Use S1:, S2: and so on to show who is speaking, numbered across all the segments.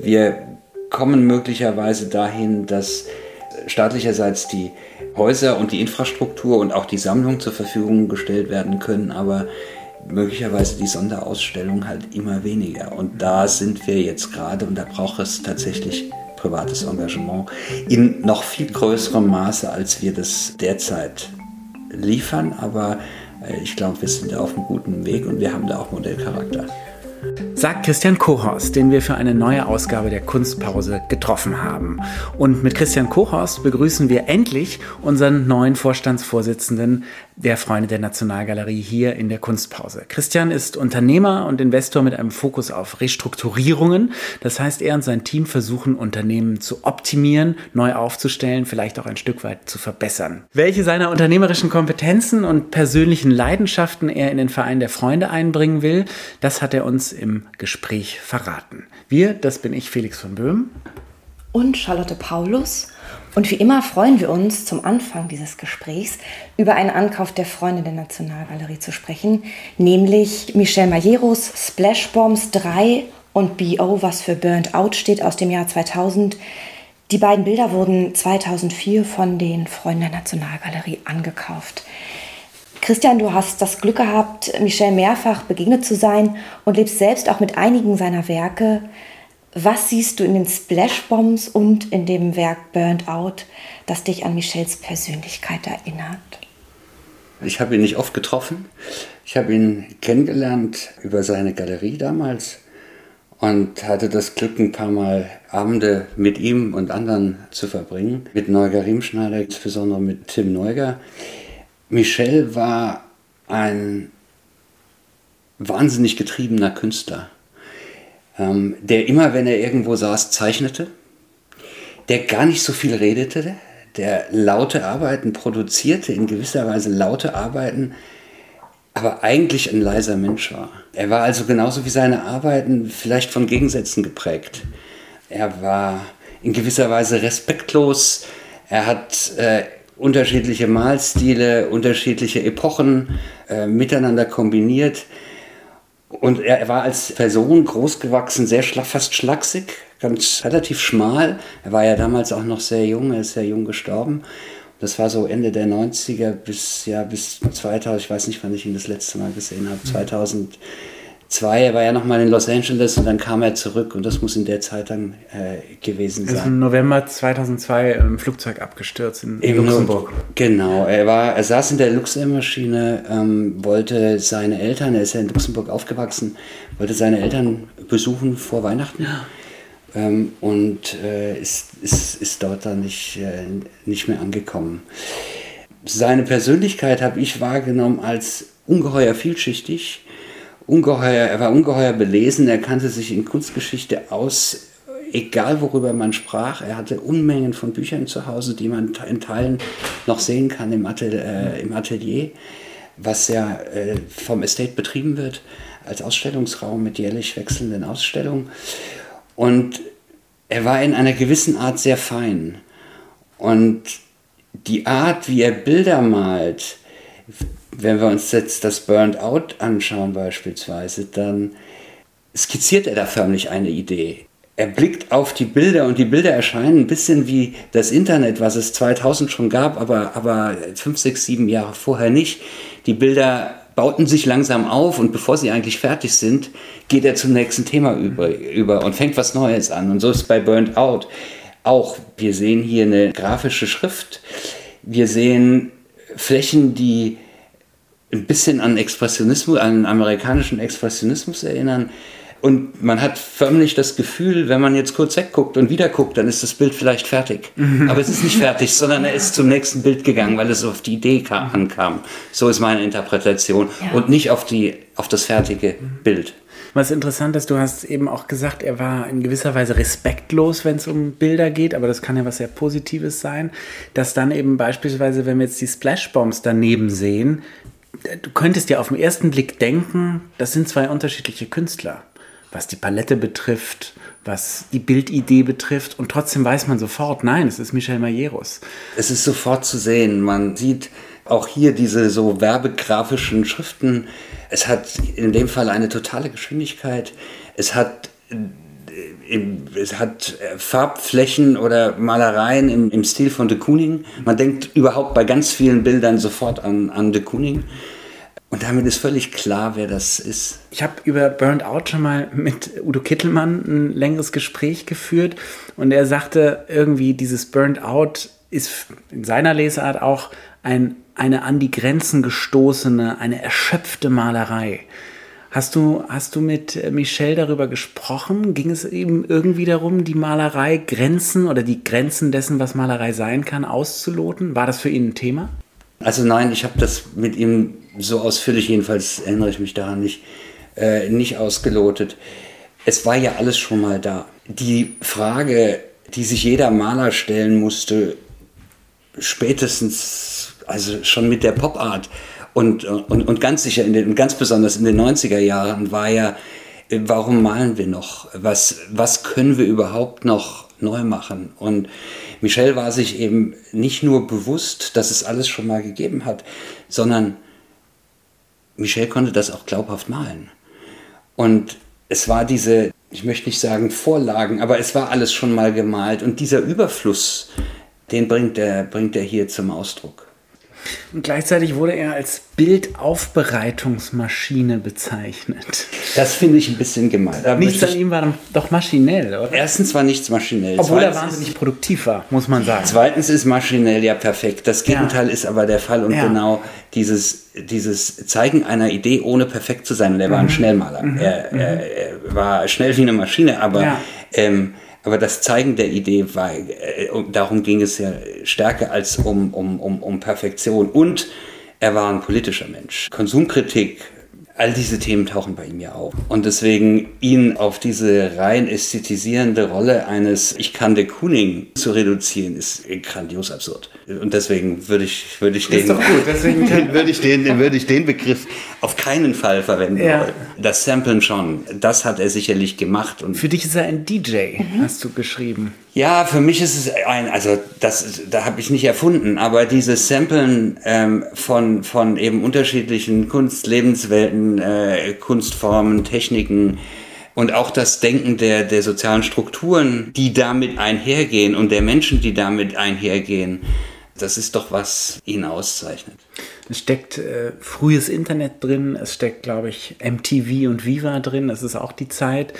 S1: Wir kommen möglicherweise dahin, dass staatlicherseits die Häuser und die Infrastruktur und auch die Sammlung zur Verfügung gestellt werden können, aber möglicherweise die Sonderausstellung halt immer weniger. Und da sind wir jetzt gerade und da braucht es tatsächlich privates Engagement in noch viel größerem Maße, als wir das derzeit liefern. Aber äh, ich glaube, wir sind auf einem guten Weg und wir haben da auch Modellcharakter
S2: sagt Christian Kochhorst, den wir für eine neue Ausgabe der Kunstpause getroffen haben. Und mit Christian Kochhorst begrüßen wir endlich unseren neuen Vorstandsvorsitzenden der Freunde der Nationalgalerie hier in der Kunstpause. Christian ist Unternehmer und Investor mit einem Fokus auf Restrukturierungen. Das heißt, er und sein Team versuchen, Unternehmen zu optimieren, neu aufzustellen, vielleicht auch ein Stück weit zu verbessern. Welche seiner unternehmerischen Kompetenzen und persönlichen Leidenschaften er in den Verein der Freunde einbringen will, das hat er uns im Gespräch verraten. Wir, das bin ich, Felix von Böhm.
S3: Und Charlotte Paulus. Und wie immer freuen wir uns zum Anfang dieses Gesprächs über einen Ankauf der Freunde der Nationalgalerie zu sprechen, nämlich Michel Majeros Splash Bombs 3 und BO, was für Burnt Out steht, aus dem Jahr 2000. Die beiden Bilder wurden 2004 von den Freunden der Nationalgalerie angekauft. Christian, du hast das Glück gehabt, Michel mehrfach begegnet zu sein und lebst selbst auch mit einigen seiner Werke. Was siehst du in den Splashbombs und in dem Werk Burnt Out, das dich an Michels Persönlichkeit erinnert?
S1: Ich habe ihn nicht oft getroffen. Ich habe ihn kennengelernt über seine Galerie damals und hatte das Glück, ein paar Mal Abende mit ihm und anderen zu verbringen. Mit Neuger Riemschneider, insbesondere mit Tim Neuger. Michel war ein wahnsinnig getriebener Künstler, ähm, der immer, wenn er irgendwo saß, zeichnete, der gar nicht so viel redete, der laute Arbeiten produzierte, in gewisser Weise laute Arbeiten, aber eigentlich ein leiser Mensch war. Er war also genauso wie seine Arbeiten vielleicht von Gegensätzen geprägt. Er war in gewisser Weise respektlos, er hat äh, unterschiedliche Malstile, unterschiedliche Epochen äh, miteinander kombiniert. Und er, er, war als Person großgewachsen, sehr schla fast schlaksig, ganz relativ schmal. Er war ja damals auch noch sehr jung, er ist sehr jung gestorben. Das war so Ende der 90er bis, ja, bis 2000, ich weiß nicht, wann ich ihn das letzte Mal gesehen habe, 2000 2002, er war ja nochmal in Los Angeles und dann kam er zurück und das muss in der Zeit dann äh, gewesen sein. Also
S2: im November 2002 im Flugzeug abgestürzt in, in Luxemburg.
S1: Genau, er, war, er saß in der Luxemmaschine, ähm, wollte seine Eltern, er ist ja in Luxemburg aufgewachsen, wollte seine Eltern besuchen vor Weihnachten. Ja. Ähm, und äh, ist, ist, ist dort dann nicht, äh, nicht mehr angekommen. Seine Persönlichkeit habe ich wahrgenommen als ungeheuer vielschichtig ungeheuer, er war ungeheuer belesen, er kannte sich in Kunstgeschichte aus, egal worüber man sprach. Er hatte Unmengen von Büchern zu Hause, die man in Teilen noch sehen kann im Atelier, äh, im Atelier was ja äh, vom Estate betrieben wird als Ausstellungsraum mit jährlich wechselnden Ausstellungen. Und er war in einer gewissen Art sehr fein. Und die Art, wie er Bilder malt, wenn wir uns jetzt das Burned Out anschauen beispielsweise, dann skizziert er da förmlich eine Idee. Er blickt auf die Bilder und die Bilder erscheinen ein bisschen wie das Internet, was es 2000 schon gab, aber, aber fünf, sechs, sieben Jahre vorher nicht. Die Bilder bauten sich langsam auf und bevor sie eigentlich fertig sind, geht er zum nächsten Thema über, über und fängt was Neues an. Und so ist es bei Burned Out auch. Wir sehen hier eine grafische Schrift. Wir sehen Flächen, die ein bisschen an Expressionismus, an amerikanischen Expressionismus erinnern. Und man hat förmlich das Gefühl, wenn man jetzt kurz wegguckt und wieder guckt, dann ist das Bild vielleicht fertig. Mhm. Aber es ist nicht fertig, sondern er ist zum nächsten Bild gegangen, weil es auf die Idee kam, ankam. So ist meine Interpretation. Ja. Und nicht auf, die, auf das fertige Bild.
S2: Was interessant ist, du hast eben auch gesagt, er war in gewisser Weise respektlos, wenn es um Bilder geht, aber das kann ja was sehr Positives sein, dass dann eben beispielsweise, wenn wir jetzt die Splashbombs daneben sehen, du könntest ja auf den ersten Blick denken, das sind zwei unterschiedliche Künstler, was die Palette betrifft, was die Bildidee betrifft. Und trotzdem weiß man sofort, nein, es ist Michel Majeros.
S1: Es ist sofort zu sehen. Man sieht auch hier diese so werbegrafischen Schriften. Es hat in dem Fall eine totale Geschwindigkeit. Es hat es hat äh, Farbflächen oder Malereien im, im Stil von de Kooning. Man denkt überhaupt bei ganz vielen Bildern sofort an, an de Kooning. Und damit ist völlig klar, wer das ist.
S2: Ich habe über Burned Out schon mal mit Udo Kittelmann ein längeres Gespräch geführt und er sagte irgendwie, dieses Burned Out ist in seiner Lesart auch ein, eine an die Grenzen gestoßene, eine erschöpfte Malerei. Hast du, hast du mit Michel darüber gesprochen? Ging es eben irgendwie darum, die Malerei Grenzen oder die Grenzen dessen, was Malerei sein kann, auszuloten? War das für ihn ein Thema?
S1: Also nein, ich habe das mit ihm so ausführlich, jedenfalls erinnere ich mich daran nicht, äh, nicht ausgelotet. Es war ja alles schon mal da. Die Frage, die sich jeder Maler stellen musste, spätestens, also schon mit der Pop Art und, und, und ganz sicher, in den, ganz besonders in den 90er Jahren, war ja, warum malen wir noch? Was, was können wir überhaupt noch neu machen? Und Michel war sich eben nicht nur bewusst, dass es alles schon mal gegeben hat, sondern Michel konnte das auch glaubhaft malen. Und es war diese, ich möchte nicht sagen Vorlagen, aber es war alles schon mal gemalt. Und dieser Überfluss, den bringt er, bringt er hier zum Ausdruck.
S2: Und gleichzeitig wurde er als Bildaufbereitungsmaschine bezeichnet.
S1: Das finde ich ein bisschen gemein.
S2: Da nichts an ihm war doch maschinell, oder?
S1: Erstens war nichts maschinell.
S2: Obwohl Zweitens er wahnsinnig produktiv war, muss man sagen.
S1: Zweitens ist maschinell ja perfekt. Das Gegenteil ja. ist aber der Fall. Und ja. genau dieses, dieses Zeigen einer Idee, ohne perfekt zu sein. Und er war ein mhm. Schnellmaler. Mhm. Er, er, er, war schnell wie eine Maschine, aber ja. ähm, aber das Zeigen der Idee war, äh, darum ging es ja stärker als um, um, um, um Perfektion. Und er war ein politischer Mensch. Konsumkritik, all diese Themen tauchen bei ihm ja auf. Und deswegen ihn auf diese rein ästhetisierende Rolle eines Ich kann de Kooning zu reduzieren, ist grandios absurd. Und deswegen würde ich, würde ich den, würde ich den, würde ich den Begriff auf keinen Fall verwenden ja. wollen. Das Samplen schon, das hat er sicherlich gemacht.
S2: Und Für dich ist er ein DJ, mhm. hast du geschrieben.
S1: Ja, für mich ist es ein, also das, da habe ich nicht erfunden, aber dieses Samplen ähm, von, von eben unterschiedlichen Kunstlebenswelten, äh, Kunstformen, Techniken, und auch das Denken der, der sozialen Strukturen, die damit einhergehen und der Menschen, die damit einhergehen, das ist doch, was ihn auszeichnet.
S2: Es steckt äh, frühes Internet drin, es steckt, glaube ich, MTV und Viva drin, das ist auch die Zeit.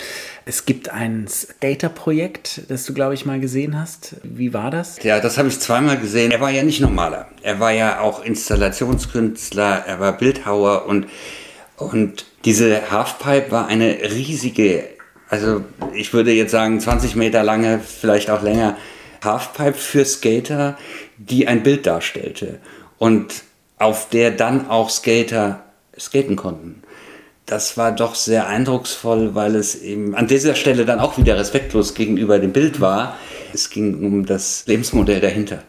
S2: Es gibt ein Skater-Projekt, das du, glaube ich, mal gesehen hast. Wie war das?
S1: Ja, das habe ich zweimal gesehen. Er war ja nicht normaler. Er war ja auch Installationskünstler, er war Bildhauer und, und diese Halfpipe war eine riesige, also ich würde jetzt sagen 20 Meter lange, vielleicht auch länger, Halfpipe für Skater, die ein Bild darstellte und auf der dann auch Skater skaten konnten. Das war doch sehr eindrucksvoll, weil es eben an dieser Stelle dann auch wieder respektlos gegenüber dem Bild war. Es ging um das Lebensmodell dahinter.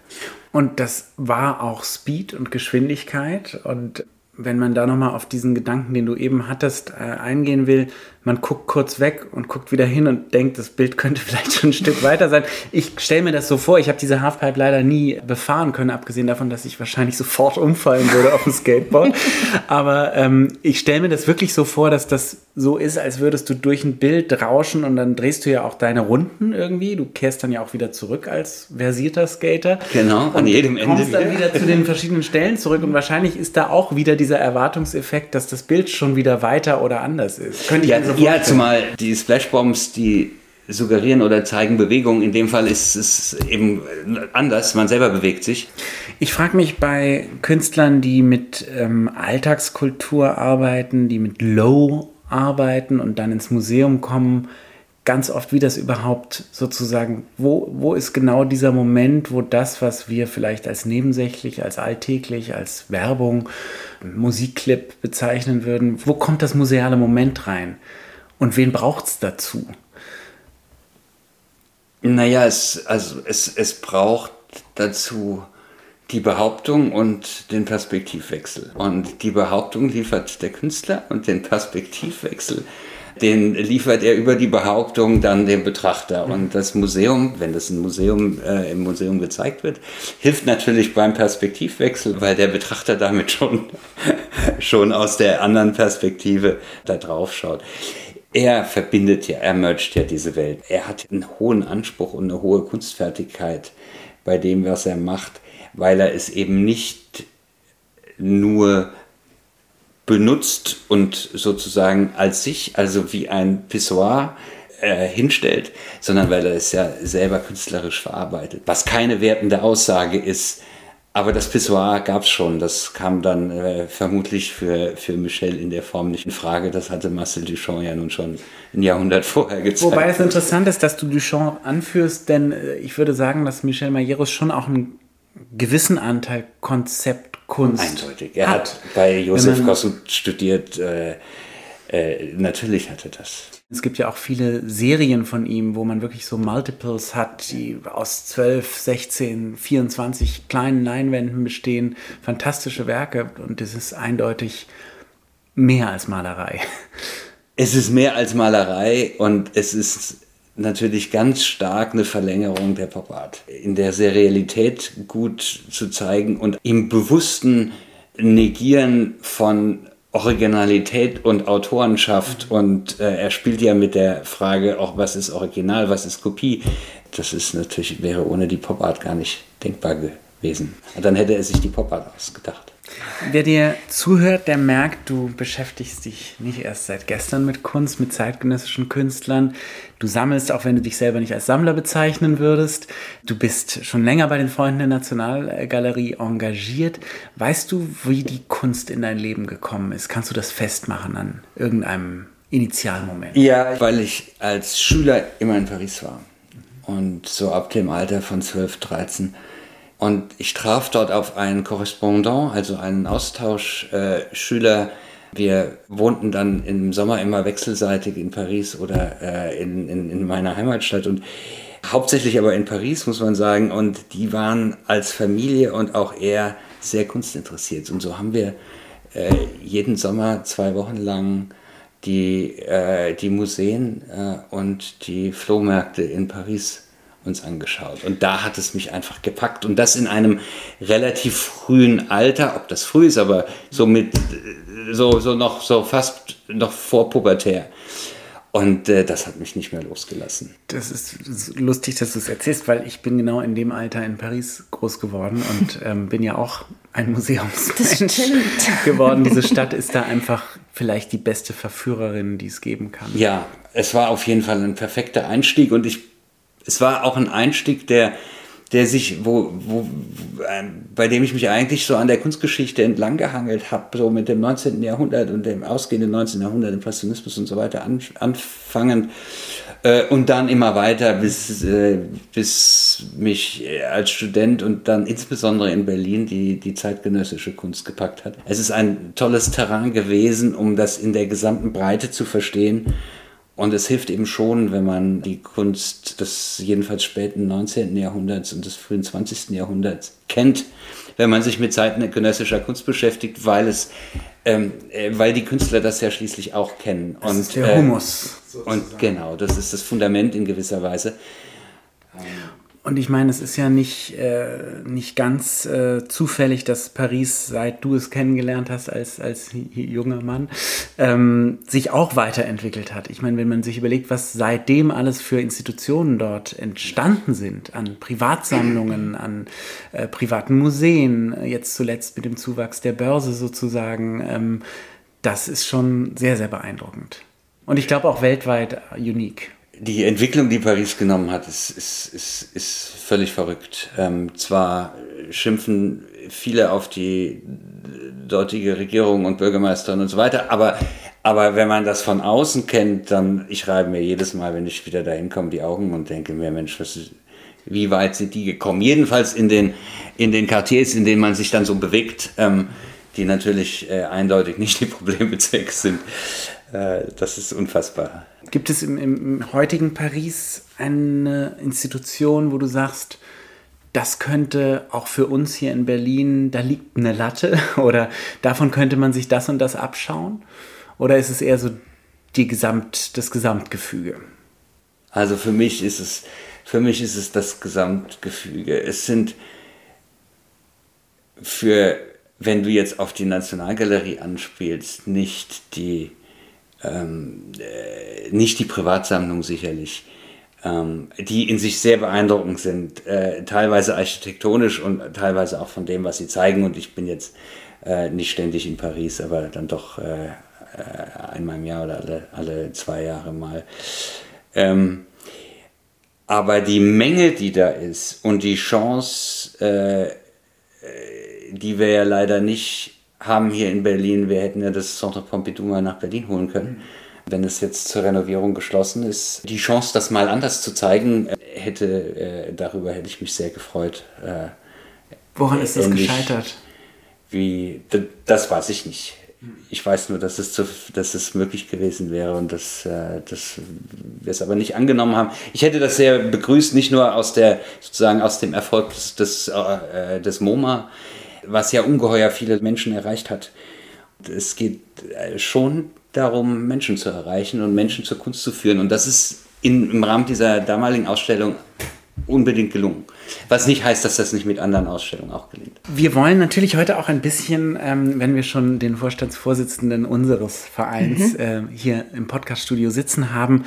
S2: Und das war auch Speed und Geschwindigkeit. Und wenn man da nochmal auf diesen Gedanken, den du eben hattest, äh, eingehen will, man guckt kurz weg und guckt wieder hin und denkt, das Bild könnte vielleicht schon ein Stück weiter sein. Ich stelle mir das so vor, ich habe diese Halfpipe leider nie befahren können, abgesehen davon, dass ich wahrscheinlich sofort umfallen würde auf dem Skateboard. Aber ähm, ich stelle mir das wirklich so vor, dass das so ist, als würdest du durch ein Bild rauschen und dann drehst du ja auch deine Runden irgendwie. Du kehrst dann ja auch wieder zurück als versierter Skater.
S1: Genau, an jedem Ende.
S2: Kommst dann wieder zu den verschiedenen Stellen zurück und wahrscheinlich ist da auch wieder dieser Erwartungseffekt, dass das Bild schon wieder weiter oder anders ist.
S1: Könnte ich ja, ja, zumal die Splashbombs, die suggerieren oder zeigen Bewegung. In dem Fall ist es eben anders, man selber bewegt sich.
S2: Ich frage mich bei Künstlern, die mit ähm, Alltagskultur arbeiten, die mit Low arbeiten und dann ins Museum kommen, ganz oft, wie das überhaupt sozusagen, wo, wo ist genau dieser Moment, wo das, was wir vielleicht als nebensächlich, als alltäglich, als Werbung, Musikclip bezeichnen würden, wo kommt das museale Moment rein? Und wen braucht es dazu?
S1: Naja, es, also es, es braucht dazu die Behauptung und den Perspektivwechsel. Und die Behauptung liefert der Künstler und den Perspektivwechsel, den liefert er über die Behauptung dann dem Betrachter. Und das Museum, wenn das ein Museum äh, im Museum gezeigt wird, hilft natürlich beim Perspektivwechsel, weil der Betrachter damit schon, schon aus der anderen Perspektive da drauf schaut er verbindet ja, er mergt ja diese Welt. Er hat einen hohen Anspruch und eine hohe Kunstfertigkeit bei dem, was er macht, weil er es eben nicht nur benutzt und sozusagen als sich, also wie ein Pissoir, äh, hinstellt, sondern weil er es ja selber künstlerisch verarbeitet. Was keine wertende Aussage ist, aber das Pissoir gab es schon. Das kam dann äh, vermutlich für, für Michel in der Form nicht in Frage. Das hatte Marcel Duchamp ja nun schon ein Jahrhundert vorher gezeigt.
S2: Wobei es interessant ist, dass du Duchamp anführst, denn äh, ich würde sagen, dass Michel Majeros schon auch einen gewissen Anteil Konzeptkunst
S1: Eindeutig. Er hat, hat bei Josef Kossut studiert. Äh, äh, natürlich hatte das.
S2: Es gibt ja auch viele Serien von ihm, wo man wirklich so Multiples hat, die aus 12, 16, 24 kleinen Leinwänden bestehen. Fantastische Werke und es ist eindeutig mehr als Malerei.
S1: Es ist mehr als Malerei und es ist natürlich ganz stark eine Verlängerung der Pop Art. In der Serialität gut zu zeigen und im bewussten Negieren von Originalität und Autorenschaft und äh, er spielt ja mit der Frage auch, was ist Original, was ist Kopie. Das ist natürlich, wäre ohne die Pop Art gar nicht denkbar gewesen. Und dann hätte er sich die Pop Art ausgedacht.
S2: Wer dir zuhört, der merkt, du beschäftigst dich nicht erst seit gestern mit Kunst, mit zeitgenössischen Künstlern. Du sammelst, auch wenn du dich selber nicht als Sammler bezeichnen würdest. Du bist schon länger bei den Freunden der Nationalgalerie engagiert. Weißt du, wie die Kunst in dein Leben gekommen ist? Kannst du das festmachen an irgendeinem Initialmoment?
S1: Ja, weil ich als Schüler immer in Paris war. Und so ab dem Alter von 12, 13 und ich traf dort auf einen Korrespondent, also einen Austauschschüler. Äh, wir wohnten dann im Sommer immer wechselseitig in Paris oder äh, in, in, in meiner Heimatstadt und hauptsächlich aber in Paris, muss man sagen. Und die waren als Familie und auch er sehr kunstinteressiert. Und so haben wir äh, jeden Sommer zwei Wochen lang die, äh, die Museen äh, und die Flohmärkte in Paris uns angeschaut. Und da hat es mich einfach gepackt. Und das in einem relativ frühen Alter, ob das früh ist, aber so mit, so, so noch, so fast noch vor pubertär. Und äh, das hat mich nicht mehr losgelassen.
S2: Das ist, das ist lustig, dass du es erzählst, weil ich bin genau in dem Alter in Paris groß geworden und ähm, bin ja auch ein Museumsmensch geworden. Diese Stadt ist da einfach vielleicht die beste Verführerin, die es geben kann.
S1: Ja, es war auf jeden Fall ein perfekter Einstieg und ich es war auch ein Einstieg, der, der sich, wo, wo, äh, bei dem ich mich eigentlich so an der Kunstgeschichte entlang gehangelt habe, so mit dem 19. Jahrhundert und dem ausgehenden 19. Jahrhundert, Impressionismus und so weiter an, anfangend äh, und dann immer weiter, bis, äh, bis mich als Student und dann insbesondere in Berlin die, die zeitgenössische Kunst gepackt hat. Es ist ein tolles Terrain gewesen, um das in der gesamten Breite zu verstehen und es hilft eben schon, wenn man die Kunst des jedenfalls späten 19. Jahrhunderts und des frühen 20. Jahrhunderts kennt, wenn man sich mit zeitgenössischer Kunst beschäftigt, weil es, ähm, äh, weil die Künstler das ja schließlich auch kennen.
S2: Das und, ist der Humus.
S1: Äh, und genau, das ist das Fundament in gewisser Weise.
S2: Und ich meine, es ist ja nicht, äh, nicht ganz äh, zufällig, dass Paris, seit du es kennengelernt hast als, als junger Mann, ähm, sich auch weiterentwickelt hat. Ich meine, wenn man sich überlegt, was seitdem alles für Institutionen dort entstanden sind, an Privatsammlungen, an äh, privaten Museen, jetzt zuletzt mit dem Zuwachs der Börse sozusagen, ähm, das ist schon sehr, sehr beeindruckend. Und ich glaube auch weltweit unique
S1: die Entwicklung, die Paris genommen hat, ist, ist, ist, ist völlig verrückt. Ähm, zwar schimpfen viele auf die dortige Regierung und Bürgermeisterin und so weiter, aber, aber wenn man das von außen kennt, dann, ich reibe mir jedes Mal, wenn ich wieder dahin komme, die Augen und denke mir, Mensch, was ist, wie weit sind die gekommen? Jedenfalls in den, in den Quartiers, in denen man sich dann so bewegt, ähm, die natürlich äh, eindeutig nicht die Problembezirke sind. Äh, das ist unfassbar.
S2: Gibt es im, im heutigen Paris eine Institution, wo du sagst, das könnte auch für uns hier in Berlin, da liegt eine Latte oder davon könnte man sich das und das abschauen? Oder ist es eher so die Gesamt, das Gesamtgefüge?
S1: Also für mich ist es, für mich ist es das Gesamtgefüge. Es sind für, wenn du jetzt auf die Nationalgalerie anspielst, nicht die ähm, äh, nicht die Privatsammlung sicherlich, ähm, die in sich sehr beeindruckend sind, äh, teilweise architektonisch und teilweise auch von dem, was sie zeigen. Und ich bin jetzt äh, nicht ständig in Paris, aber dann doch äh, äh, einmal im Jahr oder alle, alle zwei Jahre mal. Ähm, aber die Menge, die da ist und die Chance, äh, die wir ja leider nicht haben hier in Berlin, wir hätten ja das Centre Pompidou mal nach Berlin holen können. Wenn es jetzt zur Renovierung geschlossen ist, die Chance, das mal anders zu zeigen, äh, hätte, äh, darüber hätte ich mich sehr gefreut. Äh,
S2: Woran ist das gescheitert?
S1: Wie, das weiß ich nicht. Ich weiß nur, dass es, zu, dass es möglich gewesen wäre und dass, äh, dass wir es aber nicht angenommen haben. Ich hätte das sehr begrüßt, nicht nur aus der sozusagen aus dem Erfolg des, des, äh, des MoMA, was ja ungeheuer viele Menschen erreicht hat. Es geht äh, schon darum, Menschen zu erreichen und Menschen zur Kunst zu führen. Und das ist in, im Rahmen dieser damaligen Ausstellung unbedingt gelungen. Was nicht heißt, dass das nicht mit anderen Ausstellungen auch gelingt.
S2: Wir wollen natürlich heute auch ein bisschen, ähm, wenn wir schon den Vorstandsvorsitzenden unseres Vereins mhm. äh, hier im Podcaststudio sitzen haben,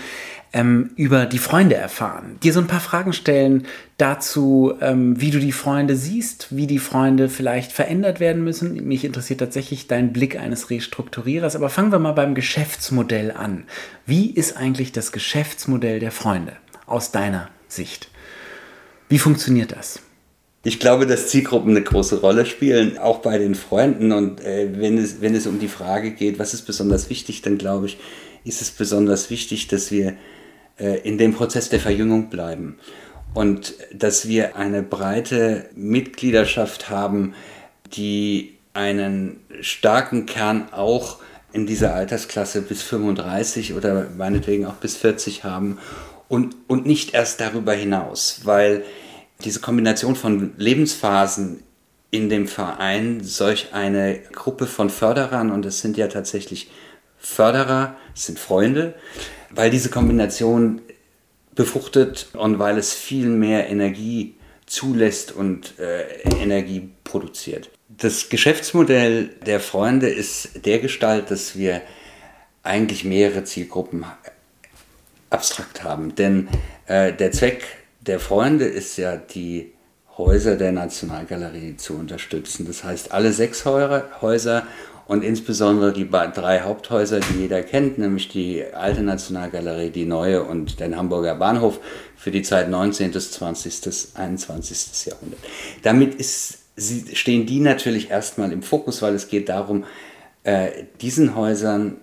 S2: ähm, über die Freunde erfahren. Dir so ein paar Fragen stellen dazu, ähm, wie du die Freunde siehst, wie die Freunde vielleicht verändert werden müssen. Mich interessiert tatsächlich dein Blick eines Restrukturierers. Aber fangen wir mal beim Geschäftsmodell an. Wie ist eigentlich das Geschäftsmodell der Freunde aus deiner Sicht? Wie funktioniert das?
S1: Ich glaube, dass Zielgruppen eine große Rolle spielen, auch bei den Freunden. Und äh, wenn, es, wenn es um die Frage geht, was ist besonders wichtig, dann glaube ich, ist es besonders wichtig, dass wir in dem Prozess der Verjüngung bleiben. Und dass wir eine breite Mitgliedschaft haben, die einen starken Kern auch in dieser Altersklasse bis 35 oder meinetwegen auch bis 40 haben und, und nicht erst darüber hinaus, weil diese Kombination von Lebensphasen in dem Verein solch eine Gruppe von Förderern, und es sind ja tatsächlich Förderer, es sind Freunde, weil diese Kombination befruchtet und weil es viel mehr Energie zulässt und äh, Energie produziert. Das Geschäftsmodell der Freunde ist der Gestalt, dass wir eigentlich mehrere Zielgruppen abstrakt haben. Denn äh, der Zweck der Freunde ist ja, die Häuser der Nationalgalerie zu unterstützen. Das heißt, alle sechs Häuser und insbesondere die drei Haupthäuser, die jeder kennt, nämlich die alte Nationalgalerie, die neue und den Hamburger Bahnhof für die Zeit 19. bis 20. 21. Jahrhundert. Damit ist, stehen die natürlich erstmal im Fokus, weil es geht darum, äh, diesen Häusern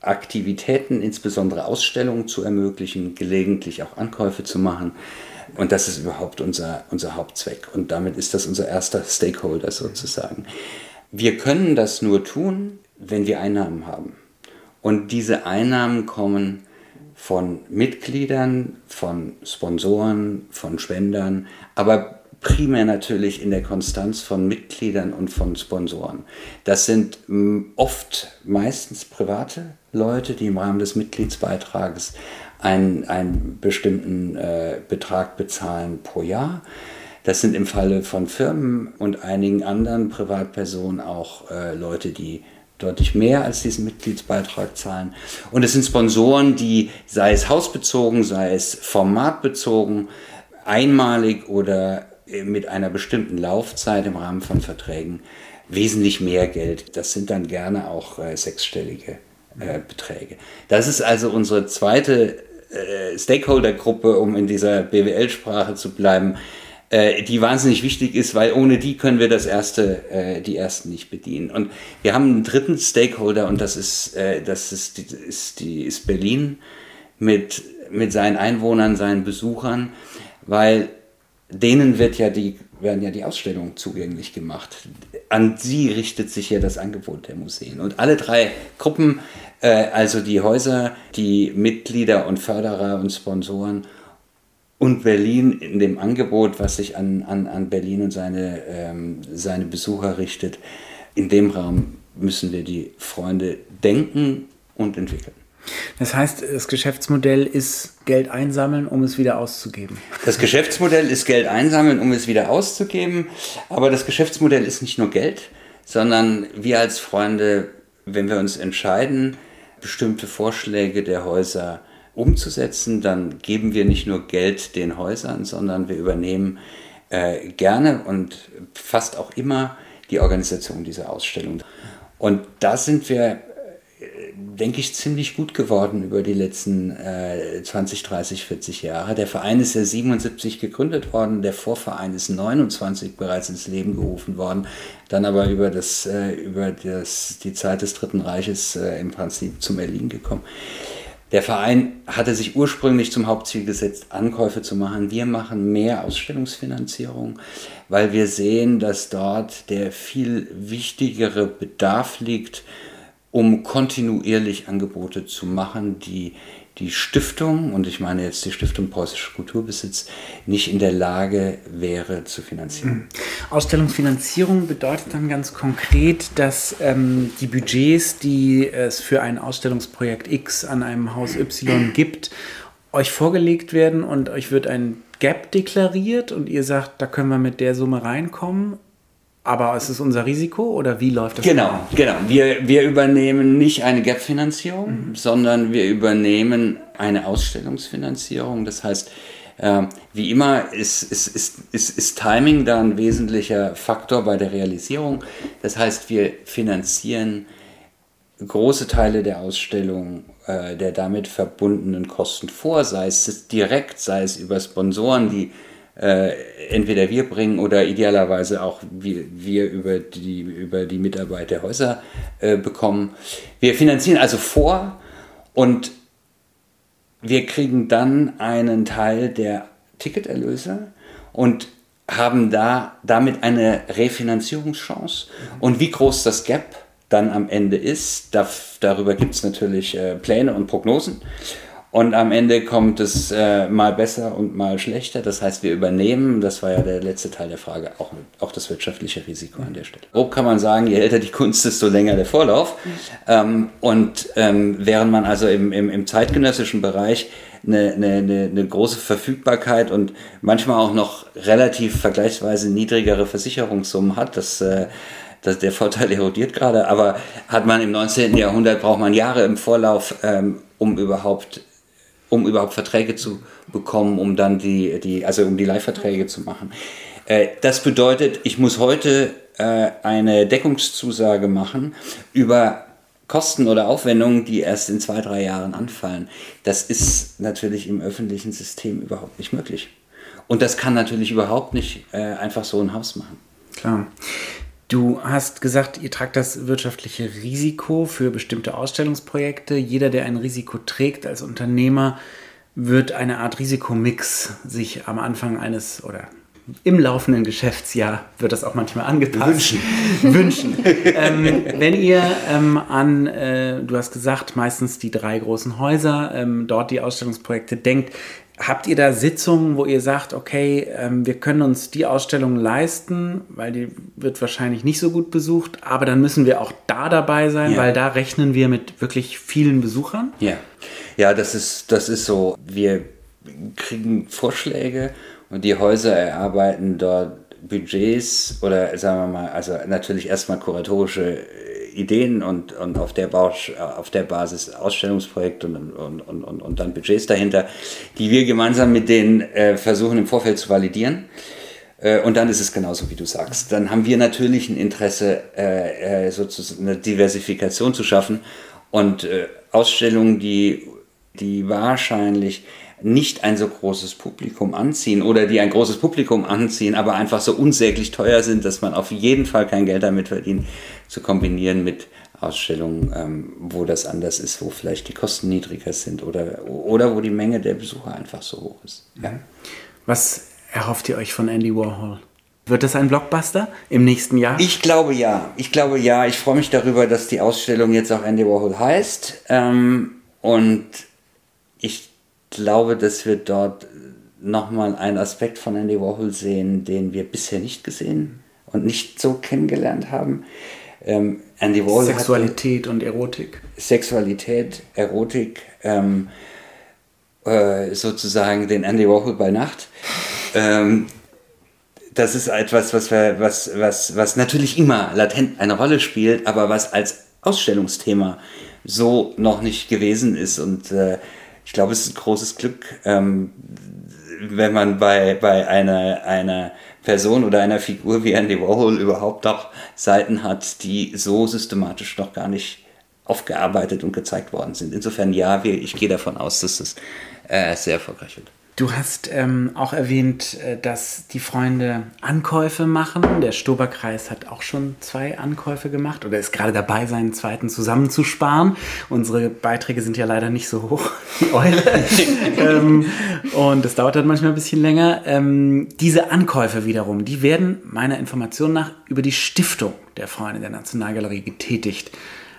S1: Aktivitäten, insbesondere Ausstellungen zu ermöglichen, gelegentlich auch Ankäufe zu machen. Und das ist überhaupt unser, unser Hauptzweck. Und damit ist das unser erster Stakeholder sozusagen. Wir können das nur tun, wenn wir Einnahmen haben. Und diese Einnahmen kommen von Mitgliedern, von Sponsoren, von Spendern, aber primär natürlich in der Konstanz von Mitgliedern und von Sponsoren. Das sind mm, oft meistens private Leute, die im Rahmen des Mitgliedsbeitrages einen, einen bestimmten äh, Betrag bezahlen pro Jahr. Das sind im Falle von Firmen und einigen anderen Privatpersonen auch äh, Leute, die deutlich mehr als diesen Mitgliedsbeitrag zahlen. Und es sind Sponsoren, die, sei es hausbezogen, sei es formatbezogen, einmalig oder äh, mit einer bestimmten Laufzeit im Rahmen von Verträgen wesentlich mehr Geld. Das sind dann gerne auch äh, sechsstellige äh, Beträge. Das ist also unsere zweite äh, Stakeholder-Gruppe, um in dieser BWL-Sprache zu bleiben, äh, die wahnsinnig wichtig ist, weil ohne die können wir das erste, äh, die ersten nicht bedienen. Und wir haben einen dritten Stakeholder und das ist, äh, das ist, die, ist, die, ist Berlin mit, mit seinen Einwohnern, seinen Besuchern, weil denen wird ja die, werden ja die Ausstellungen zugänglich gemacht. An sie richtet sich ja das Angebot der Museen. Und alle drei Gruppen, äh, also die Häuser, die Mitglieder und Förderer und Sponsoren und Berlin in dem Angebot, was sich an, an, an Berlin und seine, ähm, seine Besucher richtet, in dem Raum müssen wir die Freunde denken und entwickeln.
S2: Das heißt, das Geschäftsmodell ist Geld einsammeln, um es wieder auszugeben.
S1: Das Geschäftsmodell ist Geld einsammeln, um es wieder auszugeben. Aber das Geschäftsmodell ist nicht nur Geld, sondern wir als Freunde, wenn wir uns entscheiden, bestimmte Vorschläge der Häuser umzusetzen, dann geben wir nicht nur Geld den Häusern, sondern wir übernehmen äh, gerne und fast auch immer die Organisation dieser Ausstellung. Und da sind wir denke ich, ziemlich gut geworden über die letzten äh, 20, 30, 40 Jahre. Der Verein ist ja 77 gegründet worden, der Vorverein ist 29 bereits ins Leben gerufen worden, dann aber über, das, äh, über das, die Zeit des Dritten Reiches äh, im Prinzip zum Erliegen gekommen. Der Verein hatte sich ursprünglich zum Hauptziel gesetzt, Ankäufe zu machen. Wir machen mehr Ausstellungsfinanzierung, weil wir sehen, dass dort der viel wichtigere Bedarf liegt, um kontinuierlich Angebote zu machen, die die Stiftung, und ich meine jetzt die Stiftung Preußischer Kulturbesitz, nicht in der Lage wäre zu finanzieren. Mhm.
S2: Ausstellungsfinanzierung bedeutet dann ganz konkret, dass ähm, die Budgets, die es für ein Ausstellungsprojekt X an einem Haus Y gibt, euch vorgelegt werden und euch wird ein Gap deklariert und ihr sagt, da können wir mit der Summe reinkommen aber es ist unser Risiko oder wie läuft das?
S1: Genau, an? genau. Wir, wir übernehmen nicht eine Gap-Finanzierung, mhm. sondern wir übernehmen eine Ausstellungsfinanzierung. Das heißt, äh, wie immer ist, ist, ist, ist, ist Timing da ein wesentlicher Faktor bei der Realisierung. Das heißt, wir finanzieren große Teile der Ausstellung äh, der damit verbundenen Kosten vor, sei es direkt, sei es über Sponsoren, die äh, entweder wir bringen oder idealerweise auch wir, wir über, die, über die Mitarbeit der Häuser äh, bekommen. Wir finanzieren also vor und wir kriegen dann einen Teil der Ticketerlöse und haben da damit eine Refinanzierungschance. Und wie groß das Gap dann am Ende ist, da, darüber gibt es natürlich äh, Pläne und Prognosen. Und am Ende kommt es äh, mal besser und mal schlechter. Das heißt, wir übernehmen, das war ja der letzte Teil der Frage, auch, auch das wirtschaftliche Risiko an der Stelle. Grob kann man sagen, je älter die Kunst ist, so länger der Vorlauf. Ähm, und ähm, während man also im, im, im zeitgenössischen Bereich eine, eine, eine, große Verfügbarkeit und manchmal auch noch relativ vergleichsweise niedrigere Versicherungssummen hat, das äh, das, der Vorteil erodiert gerade, aber hat man im 19. Jahrhundert, braucht man Jahre im Vorlauf, ähm, um überhaupt um überhaupt Verträge zu bekommen, um dann die, die also um die Leihverträge zu machen. Äh, das bedeutet, ich muss heute äh, eine Deckungszusage machen über Kosten oder Aufwendungen, die erst in zwei, drei Jahren anfallen. Das ist natürlich im öffentlichen System überhaupt nicht möglich. Und das kann natürlich überhaupt nicht äh, einfach so ein Haus machen.
S2: Klar. Du hast gesagt, ihr tragt das wirtschaftliche Risiko für bestimmte Ausstellungsprojekte. Jeder, der ein Risiko trägt als Unternehmer, wird eine Art Risikomix sich am Anfang eines oder im laufenden Geschäftsjahr wird das auch manchmal angepasst.
S1: Wünschen.
S2: Wünschen. ähm, wenn ihr ähm, an, äh, du hast gesagt, meistens die drei großen Häuser, ähm, dort die Ausstellungsprojekte denkt, Habt ihr da Sitzungen, wo ihr sagt, okay, ähm, wir können uns die Ausstellung leisten, weil die wird wahrscheinlich nicht so gut besucht, aber dann müssen wir auch da dabei sein, ja. weil da rechnen wir mit wirklich vielen Besuchern?
S1: Ja, ja das, ist, das ist so. Wir kriegen Vorschläge und die Häuser erarbeiten dort Budgets oder sagen wir mal, also natürlich erstmal kuratorische Ideen und, und auf, der Bausch, auf der Basis Ausstellungsprojekte und, und, und, und, dann Budgets dahinter, die wir gemeinsam mit denen äh, versuchen im Vorfeld zu validieren. Äh, und dann ist es genauso, wie du sagst. Dann haben wir natürlich ein Interesse, äh, äh sozusagen eine Diversifikation zu schaffen und Ausstellungen, die, die wahrscheinlich nicht ein so großes Publikum anziehen oder die ein großes Publikum anziehen, aber einfach so unsäglich teuer sind, dass man auf jeden Fall kein Geld damit verdient, zu kombinieren mit Ausstellungen, ähm, wo das anders ist, wo vielleicht die Kosten niedriger sind oder, oder wo die Menge der Besucher einfach so hoch ist. Ja.
S2: Was erhofft ihr euch von Andy Warhol? Wird das ein Blockbuster im nächsten Jahr?
S1: Ich glaube ja. Ich glaube ja. Ich freue mich darüber, dass die Ausstellung jetzt auch Andy Warhol heißt. Ähm, und ich glaube, dass wir dort nochmal einen Aspekt von Andy Warhol sehen, den wir bisher nicht gesehen und nicht so kennengelernt haben.
S2: Ähm, Andy Warhol Sexualität und Erotik.
S1: Sexualität, Erotik, ähm, äh, sozusagen den Andy Warhol bei Nacht. Ähm, das ist etwas, was, wir, was, was, was natürlich immer latent eine Rolle spielt, aber was als Ausstellungsthema so noch nicht gewesen ist. Und äh, ich glaube, es ist ein großes Glück, ähm, wenn man bei, bei einer, einer Person oder einer Figur wie Andy Warhol überhaupt noch Seiten hat, die so systematisch noch gar nicht aufgearbeitet und gezeigt worden sind. Insofern ja, ich gehe davon aus, dass das äh, sehr erfolgreich wird.
S2: Du hast ähm, auch erwähnt, äh, dass die Freunde Ankäufe machen. Der Stoberkreis hat auch schon zwei Ankäufe gemacht oder ist gerade dabei, seinen zweiten zusammenzusparen. Unsere Beiträge sind ja leider nicht so hoch wie eure. ähm, und das dauert dann manchmal ein bisschen länger. Ähm, diese Ankäufe wiederum, die werden meiner Information nach über die Stiftung der Freunde der Nationalgalerie getätigt.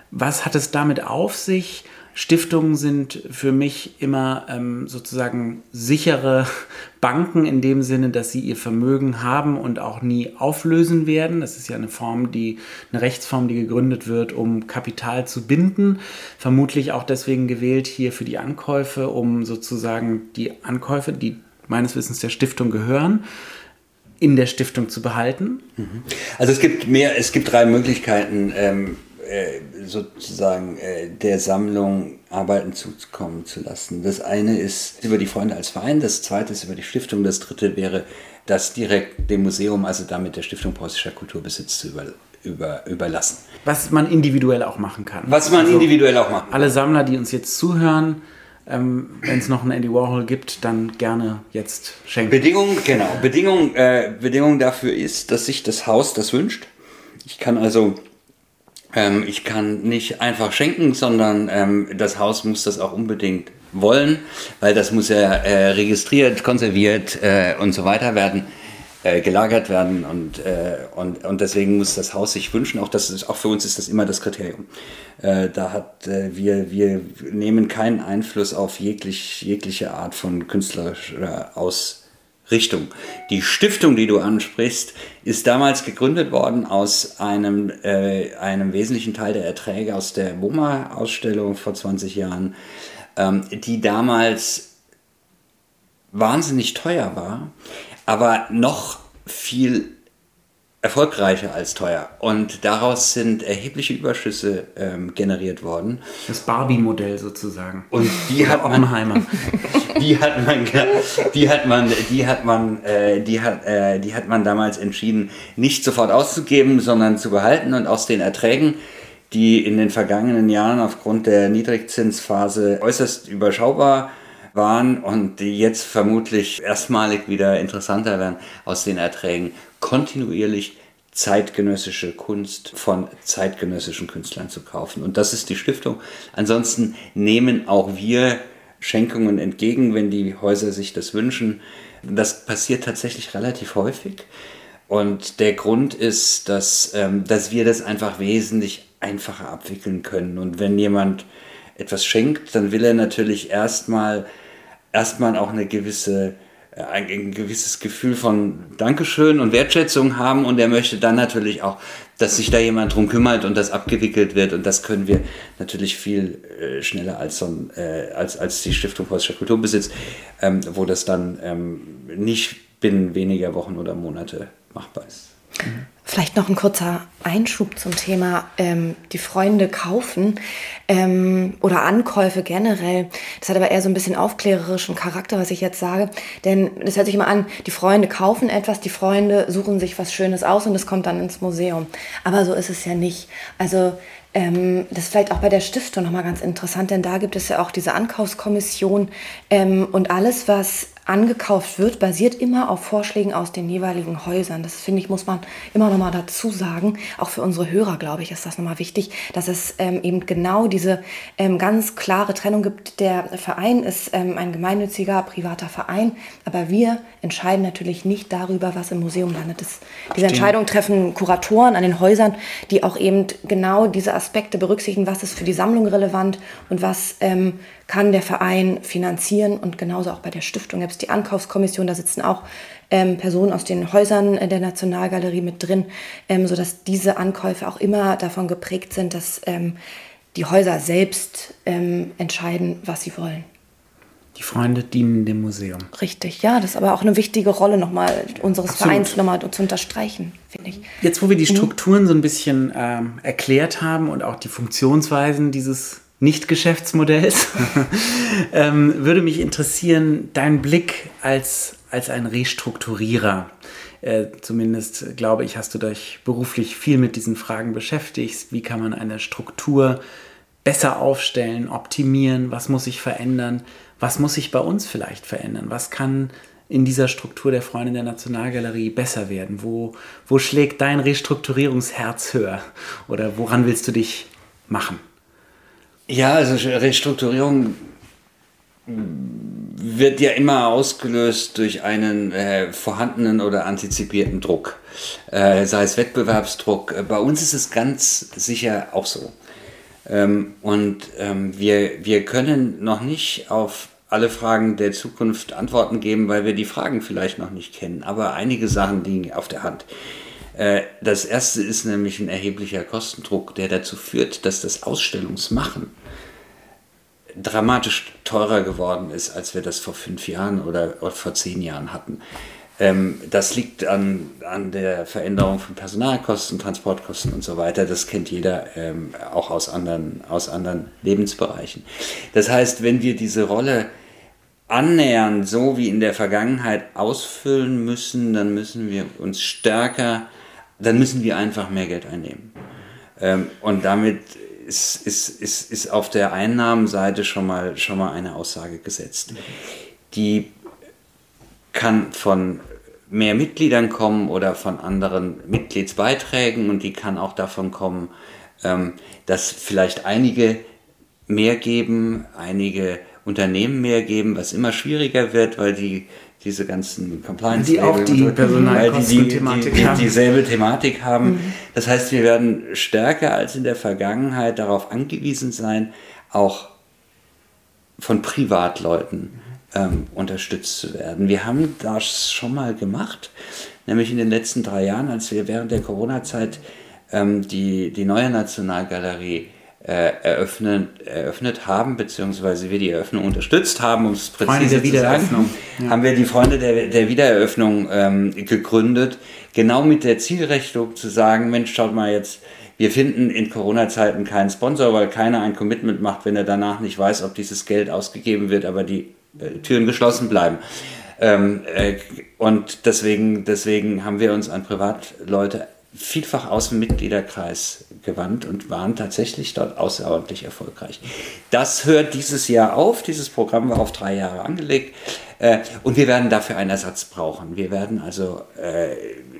S2: Was hat es damit auf sich? Stiftungen sind für mich immer ähm, sozusagen sichere Banken in dem Sinne, dass sie ihr Vermögen haben und auch nie auflösen werden. Das ist ja eine Form, die eine Rechtsform, die gegründet wird, um Kapital zu binden. Vermutlich auch deswegen gewählt hier für die Ankäufe, um sozusagen die Ankäufe, die meines Wissens der Stiftung gehören, in der Stiftung zu behalten?
S1: Mhm. Also es gibt mehr, es gibt drei Möglichkeiten, ähm, äh, sozusagen äh, der Sammlung Arbeiten zukommen zu lassen. Das eine ist über die Freunde als Verein, das zweite ist über die Stiftung, das dritte wäre, das direkt dem Museum, also damit der Stiftung Preußischer Kulturbesitz zu über, über, überlassen.
S2: Was man individuell auch machen kann.
S1: Was man also individuell auch machen kann.
S2: Alle Sammler, die uns jetzt zuhören, ähm, wenn es noch einen Andy Warhol gibt, dann gerne jetzt schenken.
S1: Bedingung, genau. Bedingung, äh, Bedingung dafür ist, dass sich das Haus das wünscht. Ich kann also ähm, ich kann nicht einfach schenken, sondern ähm, das Haus muss das auch unbedingt wollen, weil das muss ja äh, registriert, konserviert äh, und so weiter werden, äh, gelagert werden und, äh, und, und deswegen muss das Haus sich wünschen. Auch, das ist, auch für uns ist das immer das Kriterium. Äh, da hat äh, wir, wir nehmen keinen Einfluss auf jeglich, jegliche Art von künstlerischer Aus Richtung. Die Stiftung, die du ansprichst, ist damals gegründet worden aus einem, äh, einem wesentlichen Teil der Erträge aus der MoMA-Ausstellung vor 20 Jahren, ähm, die damals wahnsinnig teuer war, aber noch viel erfolgreicher als teuer. Und daraus sind erhebliche Überschüsse ähm, generiert worden.
S2: Das Barbie-Modell sozusagen.
S1: Und die hat man, die hat man, die hat man, die hat man, äh, die hat, äh, die hat man damals entschieden, nicht sofort auszugeben, sondern zu behalten und aus den Erträgen die in den vergangenen Jahren aufgrund der Niedrigzinsphase äußerst überschaubar waren und die jetzt vermutlich erstmalig wieder interessanter werden, aus den Erträgen kontinuierlich zeitgenössische Kunst von zeitgenössischen Künstlern zu kaufen. Und das ist die Stiftung. Ansonsten nehmen auch wir Schenkungen entgegen, wenn die Häuser sich das wünschen. Das passiert tatsächlich relativ häufig. Und der Grund ist, dass, ähm, dass wir das einfach wesentlich einfacher abwickeln können. Und wenn jemand etwas schenkt, dann will er natürlich erstmal erstmal auch eine gewisse ein, ein, gewisses Gefühl von Dankeschön und Wertschätzung haben und er möchte dann natürlich auch, dass sich da jemand drum kümmert und das abgewickelt wird und das können wir natürlich viel äh, schneller als, so ein, äh, als, als die Stiftung Preußischer Kulturbesitz, ähm, wo das dann ähm, nicht binnen weniger Wochen oder Monate machbar ist.
S3: Vielleicht noch ein kurzer Einschub zum Thema ähm, die Freunde kaufen ähm, oder Ankäufe generell. Das hat aber eher so ein bisschen aufklärerischen Charakter, was ich jetzt sage. Denn das hört sich immer an, die Freunde kaufen etwas, die Freunde suchen sich was Schönes aus und es kommt dann ins Museum. Aber so ist es ja nicht. Also ähm, das ist vielleicht auch bei der Stiftung nochmal ganz interessant, denn da gibt es ja auch diese Ankaufskommission ähm, und alles, was angekauft wird, basiert immer auf Vorschlägen aus den jeweiligen Häusern. Das finde ich, muss man immer noch mal dazu sagen. Auch für unsere Hörer, glaube ich, ist das nochmal wichtig, dass es ähm, eben genau diese ähm, ganz klare Trennung gibt. Der Verein ist ähm, ein gemeinnütziger, privater Verein, aber wir entscheiden natürlich nicht darüber, was im Museum landet. Das, diese Entscheidung treffen Kuratoren an den Häusern, die auch eben genau diese Aspekte berücksichtigen, was ist für die Sammlung relevant und was ähm, kann der Verein finanzieren und genauso auch bei der Stiftung gibt es die Ankaufskommission, da sitzen auch ähm, Personen aus den Häusern der Nationalgalerie mit drin, ähm, sodass diese Ankäufe auch immer davon geprägt sind, dass ähm, die Häuser selbst ähm, entscheiden, was sie wollen.
S2: Die Freunde dienen dem Museum.
S3: Richtig, ja, das ist aber auch eine wichtige Rolle nochmal unseres Absolut. Vereins nochmal zu unterstreichen, finde ich.
S2: Jetzt, wo wir die mhm. Strukturen so ein bisschen ähm, erklärt haben und auch die Funktionsweisen dieses Nicht-Geschäftsmodells, ähm, würde mich interessieren, dein Blick als, als ein Restrukturierer. Äh, zumindest glaube ich, hast du dich beruflich viel mit diesen Fragen beschäftigt. Wie kann man eine Struktur besser aufstellen, optimieren? Was muss sich verändern? Was muss sich bei uns vielleicht verändern? Was kann in dieser Struktur der Freunde der Nationalgalerie besser werden? Wo, wo schlägt dein Restrukturierungsherz höher? Oder woran willst du dich machen?
S1: Ja, also Restrukturierung wird ja immer ausgelöst durch einen äh, vorhandenen oder antizipierten Druck, äh, sei es Wettbewerbsdruck. Bei uns ist es ganz sicher auch so. Ähm, und ähm, wir, wir können noch nicht auf alle Fragen der Zukunft Antworten geben, weil wir die Fragen vielleicht noch nicht kennen. Aber einige Sachen liegen auf der Hand. Äh, das erste ist nämlich ein erheblicher Kostendruck, der dazu führt, dass das Ausstellungsmachen dramatisch teurer geworden ist, als wir das vor fünf Jahren oder, vor zehn Jahren hatten. Ähm, das liegt an, an der Veränderung von Personalkosten, Transportkosten und so weiter. Das kennt jeder ähm, auch aus anderen, aus anderen Lebensbereichen. Das heißt, wenn wir diese Rolle annähernd so wie in der Vergangenheit ausfüllen müssen, dann müssen wir uns stärker dann müssen wir einfach mehr Geld einnehmen. Ähm, und damit ist, ist, ist, ist auf der Einnahmenseite schon mal, schon mal eine Aussage gesetzt. Die kann von mehr Mitgliedern kommen oder von anderen Mitgliedsbeiträgen und die kann auch davon kommen, ähm, dass vielleicht einige mehr geben, einige Unternehmen mehr geben, was immer schwieriger wird, weil die diese ganzen Compliance
S2: die auch die
S1: Personalkosten-Thematik die, die, die, dieselbe Thematik haben. Mhm. Das heißt, wir werden stärker als in der Vergangenheit darauf angewiesen sein, auch von Privatleuten ähm, unterstützt zu werden. Wir haben das schon mal gemacht, nämlich in den letzten drei Jahren, als wir während der Corona-Zeit ähm, die, die neue Nationalgalerie eröffnet, eröffnet haben, beziehungsweise wir die Eröffnung unterstützt haben, um es präzise zu sagen, ja. haben wir die Freunde der, der Wiedereröffnung ähm, gegründet, genau mit der Zielrichtung zu sagen, Mensch, schaut mal jetzt, wir finden in Corona-Zeiten keinen Sponsor, weil keiner ein Commitment macht, wenn er danach nicht weiß, ob dieses Geld ausgegeben wird, aber die äh, Türen geschlossen bleiben. Ähm, äh, und deswegen, deswegen haben wir uns an Privatleute vielfach aus dem Mitgliederkreis gewandt und waren tatsächlich dort außerordentlich erfolgreich. Das hört dieses Jahr auf. Dieses Programm war auf drei Jahre angelegt äh, und wir werden dafür einen Ersatz brauchen. Wir werden also äh,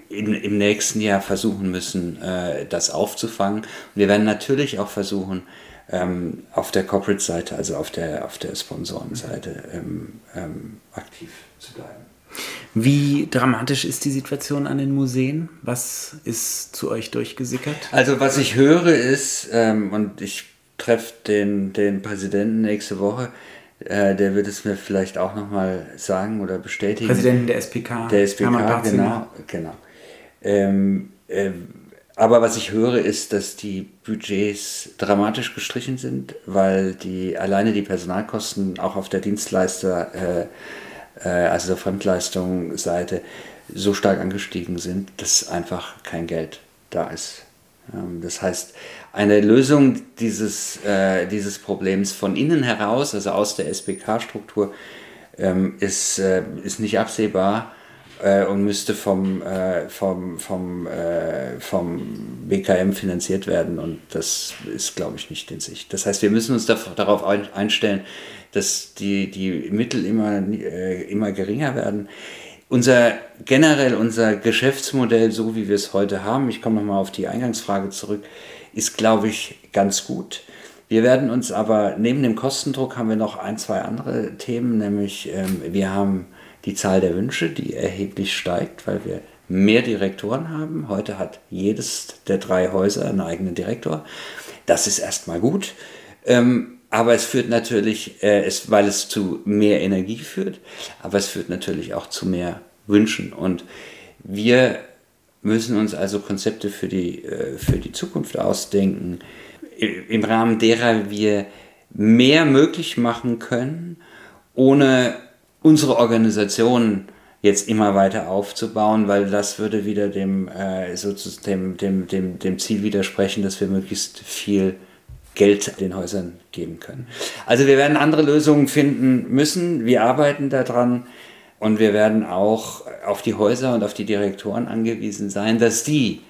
S1: in, im nächsten Jahr versuchen müssen, äh, das aufzufangen. Und wir werden natürlich auch versuchen, ähm, auf der Corporate-Seite, also auf der, auf der Sponsorenseite ähm, ähm, aktiv zu bleiben.
S2: Wie dramatisch ist die Situation an den Museen? Was ist zu euch durchgesickert?
S1: Also was ich höre ist, ähm, und ich treffe den, den Präsidenten nächste Woche, äh, der wird es mir vielleicht auch nochmal sagen oder bestätigen.
S2: Präsidenten der SPK.
S1: Der SPK, genau. genau. Ähm, äh, aber was ich höre, ist, dass die Budgets dramatisch gestrichen sind, weil die alleine die Personalkosten auch auf der Dienstleister äh, also der Fremdleistungsseite, so stark angestiegen sind, dass einfach kein Geld da ist. Ähm, das heißt, eine Lösung dieses, äh, dieses Problems von innen heraus, also aus der SBK-Struktur, ähm, ist, äh, ist nicht absehbar äh, und müsste vom, äh, vom, vom, äh, vom BKM finanziert werden und das ist, glaube ich, nicht in Sicht. Das heißt, wir müssen uns darauf einstellen, dass die, die Mittel immer, äh, immer geringer werden. Unser generell unser Geschäftsmodell, so wie wir es heute haben, ich komme nochmal auf die Eingangsfrage zurück, ist, glaube ich, ganz gut. Wir werden uns aber neben dem Kostendruck haben wir noch ein, zwei andere Themen, nämlich ähm, wir haben die Zahl der Wünsche, die erheblich steigt, weil wir mehr Direktoren haben. Heute hat jedes der drei Häuser einen eigenen Direktor. Das ist erstmal gut. Ähm, aber es führt natürlich, äh, es, weil es zu mehr Energie führt, aber es führt natürlich auch zu mehr Wünschen. Und wir müssen uns also Konzepte für die, äh, für die Zukunft ausdenken, im Rahmen derer wir mehr möglich machen können, ohne unsere Organisation jetzt immer weiter aufzubauen, weil das würde wieder dem, äh, sozusagen dem, dem, dem, dem Ziel widersprechen, dass wir möglichst viel Geld den Häusern geben können. Also wir werden andere Lösungen finden müssen. Wir arbeiten daran. Und wir werden auch auf die Häuser und auf die Direktoren angewiesen sein, dass die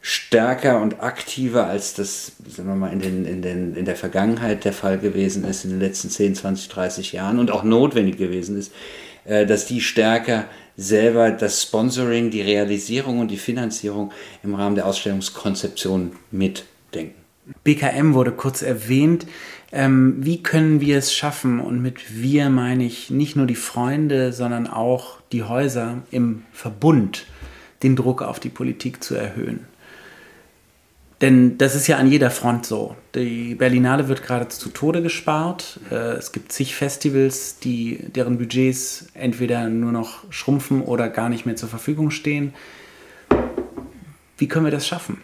S1: stärker und aktiver, als das sagen wir mal, in, den, in, den, in der Vergangenheit der Fall gewesen ist, in den letzten 10, 20, 30 Jahren und auch notwendig gewesen ist, äh, dass die stärker selber das Sponsoring, die Realisierung und die Finanzierung im Rahmen der Ausstellungskonzeption mitdenken.
S2: BKM wurde kurz erwähnt. Ähm, wie können wir es schaffen? Und mit wir meine ich nicht nur die Freunde, sondern auch die Häuser im Verbund, den Druck auf die Politik zu erhöhen. Denn das ist ja an jeder Front so. Die Berlinale wird gerade zu Tode gespart. Äh, es gibt zig Festivals, die, deren Budgets entweder nur noch schrumpfen oder gar nicht mehr zur Verfügung stehen. Wie können wir das schaffen?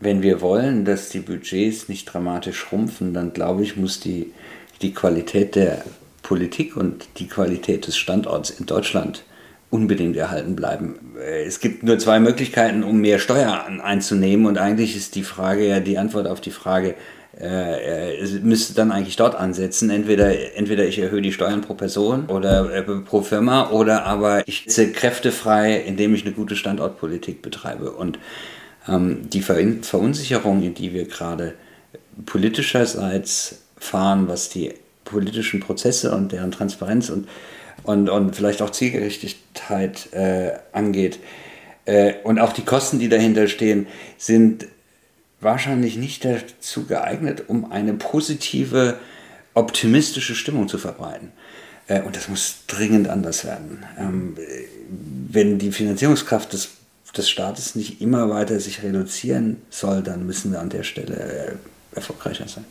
S1: Wenn wir wollen, dass die Budgets nicht dramatisch schrumpfen, dann glaube ich, muss die, die Qualität der Politik und die Qualität des Standorts in Deutschland unbedingt erhalten bleiben. Äh, es gibt nur zwei Möglichkeiten, um mehr Steuern einzunehmen und eigentlich ist die Frage ja die Antwort auf die Frage, äh, es müsste dann eigentlich dort ansetzen. Entweder, entweder ich erhöhe die Steuern pro Person oder äh, pro Firma oder aber ich setze Kräfte frei, indem ich eine gute Standortpolitik betreibe. Und die Verunsicherung, in die wir gerade politischerseits fahren, was die politischen Prozesse und deren Transparenz und und, und vielleicht auch Zielgerichtigkeit äh, angeht. Äh, und auch die Kosten, die dahinter stehen, sind wahrscheinlich nicht dazu geeignet, um eine positive, optimistische Stimmung zu verbreiten. Äh, und das muss dringend anders werden. Ähm, wenn die Finanzierungskraft des, des Staates nicht immer weiter sich reduzieren soll, dann müssen wir an der Stelle äh, erfolgreicher sein.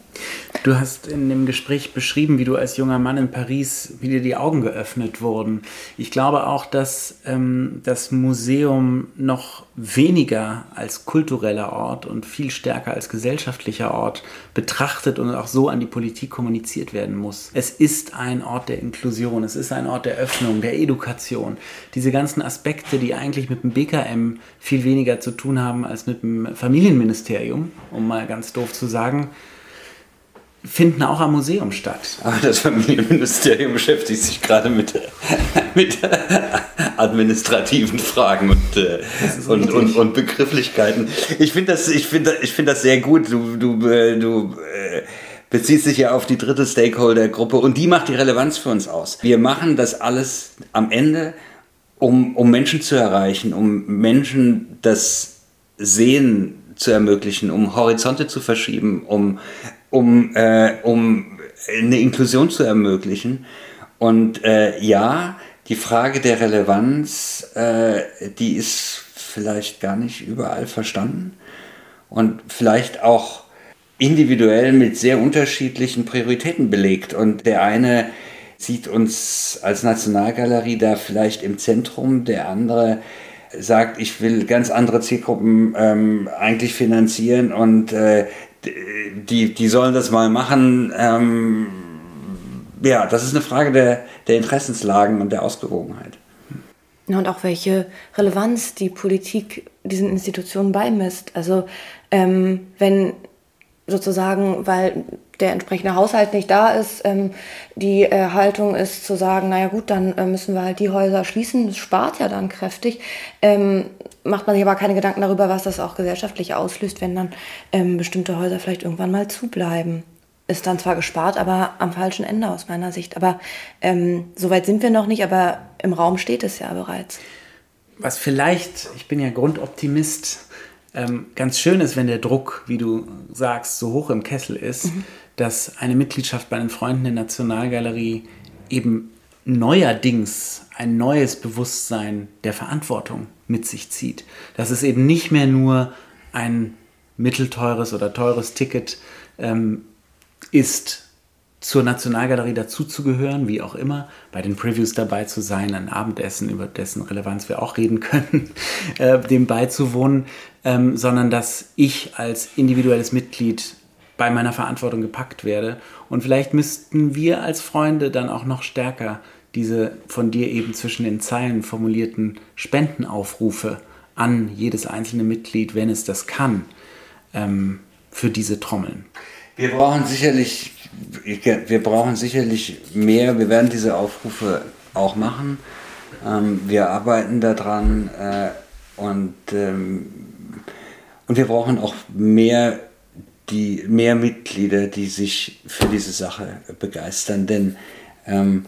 S2: Du hast in dem Gespräch beschrieben, wie du als junger Mann in Paris, wie dir die Augen geöffnet wurden. Ich glaube auch, dass ähm, das Museum noch weniger als kultureller Ort und viel stärker als gesellschaftlicher Ort betrachtet und auch so an die Politik kommuniziert werden muss. Es ist ein Ort der Inklusion, es ist ein Ort der Öffnung, der Education. Diese ganzen Aspekte, die eigentlich mit dem BKM viel weniger zu tun haben als mit dem Familienministerium, um mal ganz doof zu sagen, finden auch am Museum statt.
S1: Aber das Familienministerium beschäftigt sich gerade mit, mit administrativen Fragen und, äh, und, und, und, Begrifflichkeiten. Ich finde das, find, ich find das sehr gut. Du, du, äh, du äh, beziehst dich ja auf die dritte Stakeholder-Gruppe und die macht die Relevanz für uns aus. Wir machen das alles am Ende, um, um Menschen zu erreichen, um Menschen das Sehen zu ermöglichen, um Horizonte zu verschieben, um um, äh, um eine Inklusion zu ermöglichen. Und äh, ja, die Frage der Relevanz, äh, die ist vielleicht gar nicht überall verstanden und vielleicht auch individuell mit sehr unterschiedlichen Prioritäten belegt. Und der eine sieht uns als Nationalgalerie da vielleicht im Zentrum, der andere sagt, ich will ganz andere Zielgruppen ähm, eigentlich finanzieren und äh, die, die sollen das mal machen. Ähm, ja, das ist eine Frage der, der Interessenslagen und der Ausgewogenheit.
S3: Und auch welche Relevanz die Politik diesen Institutionen beimisst. Also ähm, wenn sozusagen, weil der entsprechende Haushalt nicht da ist, ähm, die äh, Haltung ist zu sagen, naja gut, dann äh, müssen wir halt die Häuser schließen, das spart ja dann kräftig, ähm, macht man sich aber keine Gedanken darüber, was das auch gesellschaftlich auslöst, wenn dann ähm, bestimmte Häuser vielleicht irgendwann mal zubleiben. Ist dann zwar gespart, aber am falschen Ende aus meiner Sicht. Aber ähm, soweit sind wir noch nicht, aber im Raum steht es ja bereits.
S2: Was vielleicht, ich bin ja Grundoptimist, ähm, ganz schön ist, wenn der Druck, wie du sagst, so hoch im Kessel ist, mhm. Dass eine Mitgliedschaft bei den Freunden der Nationalgalerie eben neuerdings ein neues Bewusstsein der Verantwortung mit sich zieht. Dass es eben nicht mehr nur ein mittelteures oder teures Ticket ähm, ist, zur Nationalgalerie dazuzugehören, wie auch immer, bei den Previews dabei zu sein, ein Abendessen, über dessen Relevanz wir auch reden können, äh, dem beizuwohnen, ähm, sondern dass ich als individuelles Mitglied bei meiner Verantwortung gepackt werde. Und vielleicht müssten wir als Freunde dann auch noch stärker diese von dir eben zwischen den Zeilen formulierten Spendenaufrufe an jedes einzelne Mitglied, wenn es das kann, ähm, für diese Trommeln.
S1: Wir brauchen sicherlich, wir brauchen sicherlich mehr. Wir werden diese Aufrufe auch machen. Ähm, wir arbeiten daran äh, und, ähm, und wir brauchen auch mehr, die, mehr Mitglieder, die sich für diese Sache begeistern. Denn ähm,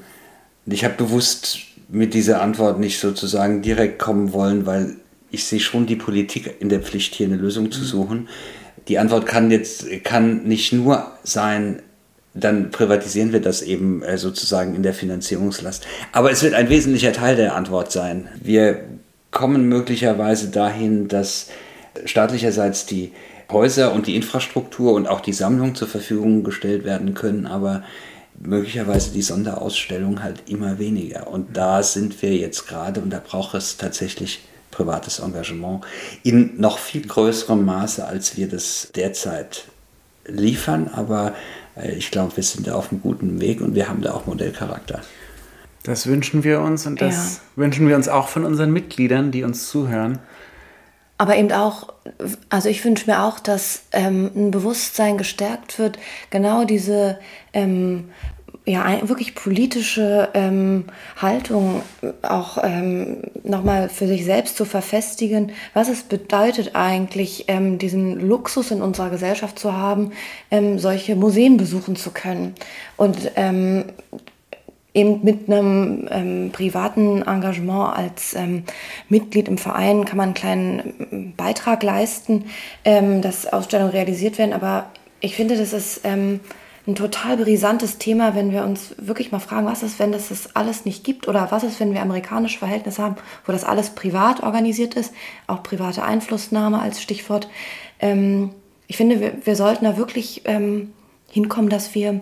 S1: ich habe bewusst mit dieser Antwort nicht sozusagen direkt kommen wollen, weil ich sehe schon die Politik in der Pflicht, hier eine Lösung zu suchen. Die Antwort kann jetzt kann nicht nur sein, dann privatisieren wir das eben äh, sozusagen in der Finanzierungslast. Aber es wird ein wesentlicher Teil der Antwort sein. Wir kommen möglicherweise dahin, dass staatlicherseits die Häuser und die Infrastruktur und auch die Sammlung zur Verfügung gestellt werden können, aber möglicherweise die Sonderausstellung halt immer weniger. Und da sind wir jetzt gerade und da braucht es tatsächlich privates Engagement in noch viel größerem Maße, als wir das derzeit liefern. Aber äh, ich glaube, wir sind da auf einem guten Weg und wir haben da auch Modellcharakter.
S2: Das wünschen wir uns und das ja. wünschen wir uns auch von unseren Mitgliedern, die uns zuhören.
S3: Aber eben auch, also ich wünsche mir auch, dass ähm, ein Bewusstsein gestärkt wird, genau diese ähm, ja, wirklich politische ähm, Haltung auch ähm, nochmal für sich selbst zu verfestigen, was es bedeutet eigentlich, ähm, diesen Luxus in unserer Gesellschaft zu haben, ähm, solche Museen besuchen zu können. Und ähm, eben mit einem ähm, privaten Engagement als ähm, Mitglied im Verein kann man einen kleinen ähm, Beitrag leisten, ähm, dass Ausstellungen realisiert werden. Aber ich finde, das ist ähm, ein total brisantes Thema, wenn wir uns wirklich mal fragen, was ist, wenn das alles nicht gibt oder was ist, wenn wir amerikanische Verhältnisse haben, wo das alles privat organisiert ist, auch private Einflussnahme als Stichwort. Ähm, ich finde, wir, wir, sollten da wirklich hinkommen, dass wir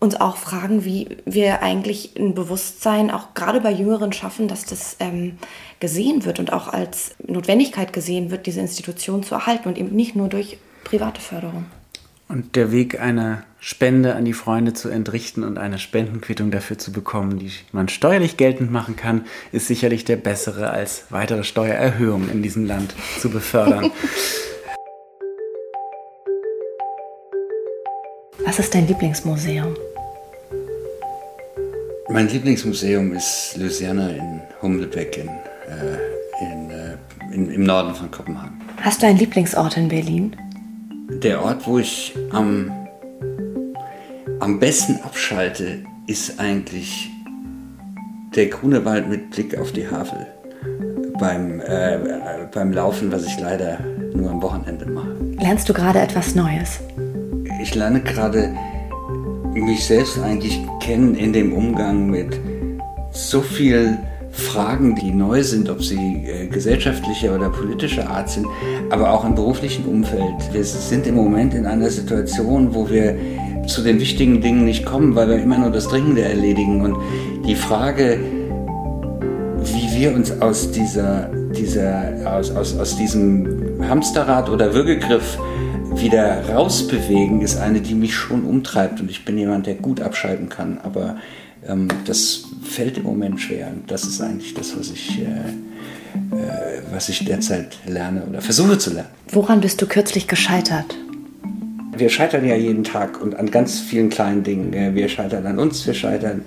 S3: uns auch fragen, wie wir eigentlich ein Bewusstsein auch gerade bei Jüngeren schaffen, dass das ähm, gesehen wird und auch als Notwendigkeit gesehen wird, diese Institution zu erhalten und eben nicht nur durch private Förderung.
S2: Und der Weg, eine Spende an die Freunde zu entrichten und eine Spendenquittung dafür zu bekommen, die man steuerlich geltend machen kann, ist sicherlich der bessere, als weitere Steuererhöhungen in diesem Land zu befördern.
S3: Was ist dein Lieblingsmuseum?
S1: Mein Lieblingsmuseum ist Louisiana in Hummelbeck in, äh, in, äh, in, im Norden von Kopenhagen.
S3: Hast du einen Lieblingsort in Berlin?
S1: der Ort, wo ich am, am besten abschalte, ist eigentlich der grüne Wald mit Blick auf die Havel. Beim, äh, beim Laufen, was ich leider nur am Wochenende mache.
S3: Lernst du gerade etwas Neues?
S1: Ich lerne gerade mich selbst eigentlich kennen in dem Umgang mit so viel Fragen, die neu sind, ob sie äh, gesellschaftlicher oder politischer Art sind, aber auch im beruflichen Umfeld. Wir sind im Moment in einer Situation, wo wir zu den wichtigen Dingen nicht kommen, weil wir immer nur das Dringende erledigen. Und die Frage, wie wir uns aus, dieser, dieser, aus, aus, aus diesem Hamsterrad oder Würgegriff wieder rausbewegen, ist eine, die mich schon umtreibt. Und ich bin jemand, der gut abschalten kann, aber ähm, das fällt im Moment schwer. Und das ist eigentlich das, was ich, äh, äh, was ich derzeit lerne oder versuche zu lernen.
S3: Woran bist du kürzlich gescheitert?
S1: Wir scheitern ja jeden Tag und an ganz vielen kleinen Dingen. Wir scheitern an uns, wir scheitern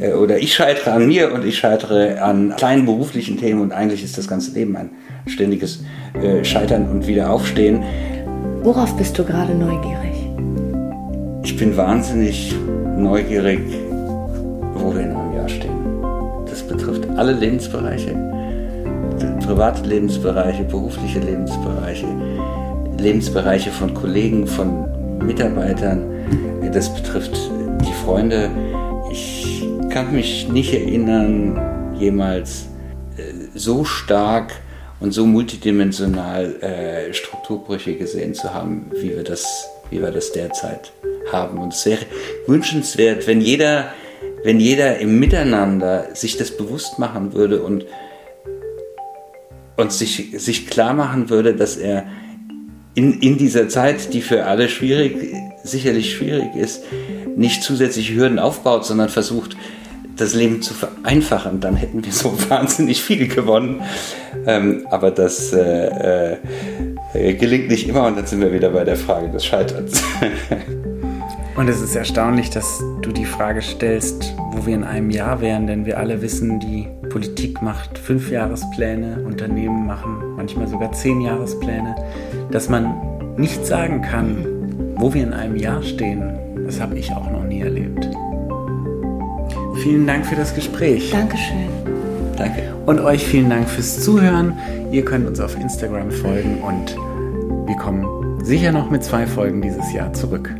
S1: äh, oder ich scheitere an mir und ich scheitere an kleinen beruflichen Themen und eigentlich ist das ganze Leben ein ständiges äh, Scheitern und Wiederaufstehen.
S3: Worauf bist du gerade neugierig?
S1: Ich bin wahnsinnig neugierig wo wir in einem Jahr stehen. Das betrifft alle Lebensbereiche, private Lebensbereiche, berufliche Lebensbereiche, Lebensbereiche von Kollegen, von Mitarbeitern. Das betrifft die Freunde. Ich kann mich nicht erinnern, jemals äh, so stark und so multidimensional äh, Strukturbrüche gesehen zu haben, wie wir das, wie wir das derzeit haben. Und es wäre wünschenswert, wenn jeder wenn jeder im Miteinander sich das bewusst machen würde und, und sich, sich klar machen würde, dass er in, in dieser Zeit, die für alle schwierig, sicherlich schwierig ist, nicht zusätzliche Hürden aufbaut, sondern versucht, das Leben zu vereinfachen, dann hätten wir so wahnsinnig viel gewonnen. Ähm, aber das äh, äh, gelingt nicht immer und dann sind wir wieder bei der Frage des Scheiterns.
S2: Und es ist erstaunlich, dass du die Frage stellst, wo wir in einem Jahr wären, denn wir alle wissen, die Politik macht Fünfjahrespläne, Unternehmen machen manchmal sogar Zehnjahrespläne. Dass man nicht sagen kann, wo wir in einem Jahr stehen, das habe ich auch noch. Vielen Dank für das Gespräch.
S3: Dankeschön.
S1: Danke.
S2: Und euch vielen Dank fürs Zuhören. Ihr könnt uns auf Instagram folgen und wir kommen sicher noch mit zwei Folgen dieses Jahr zurück.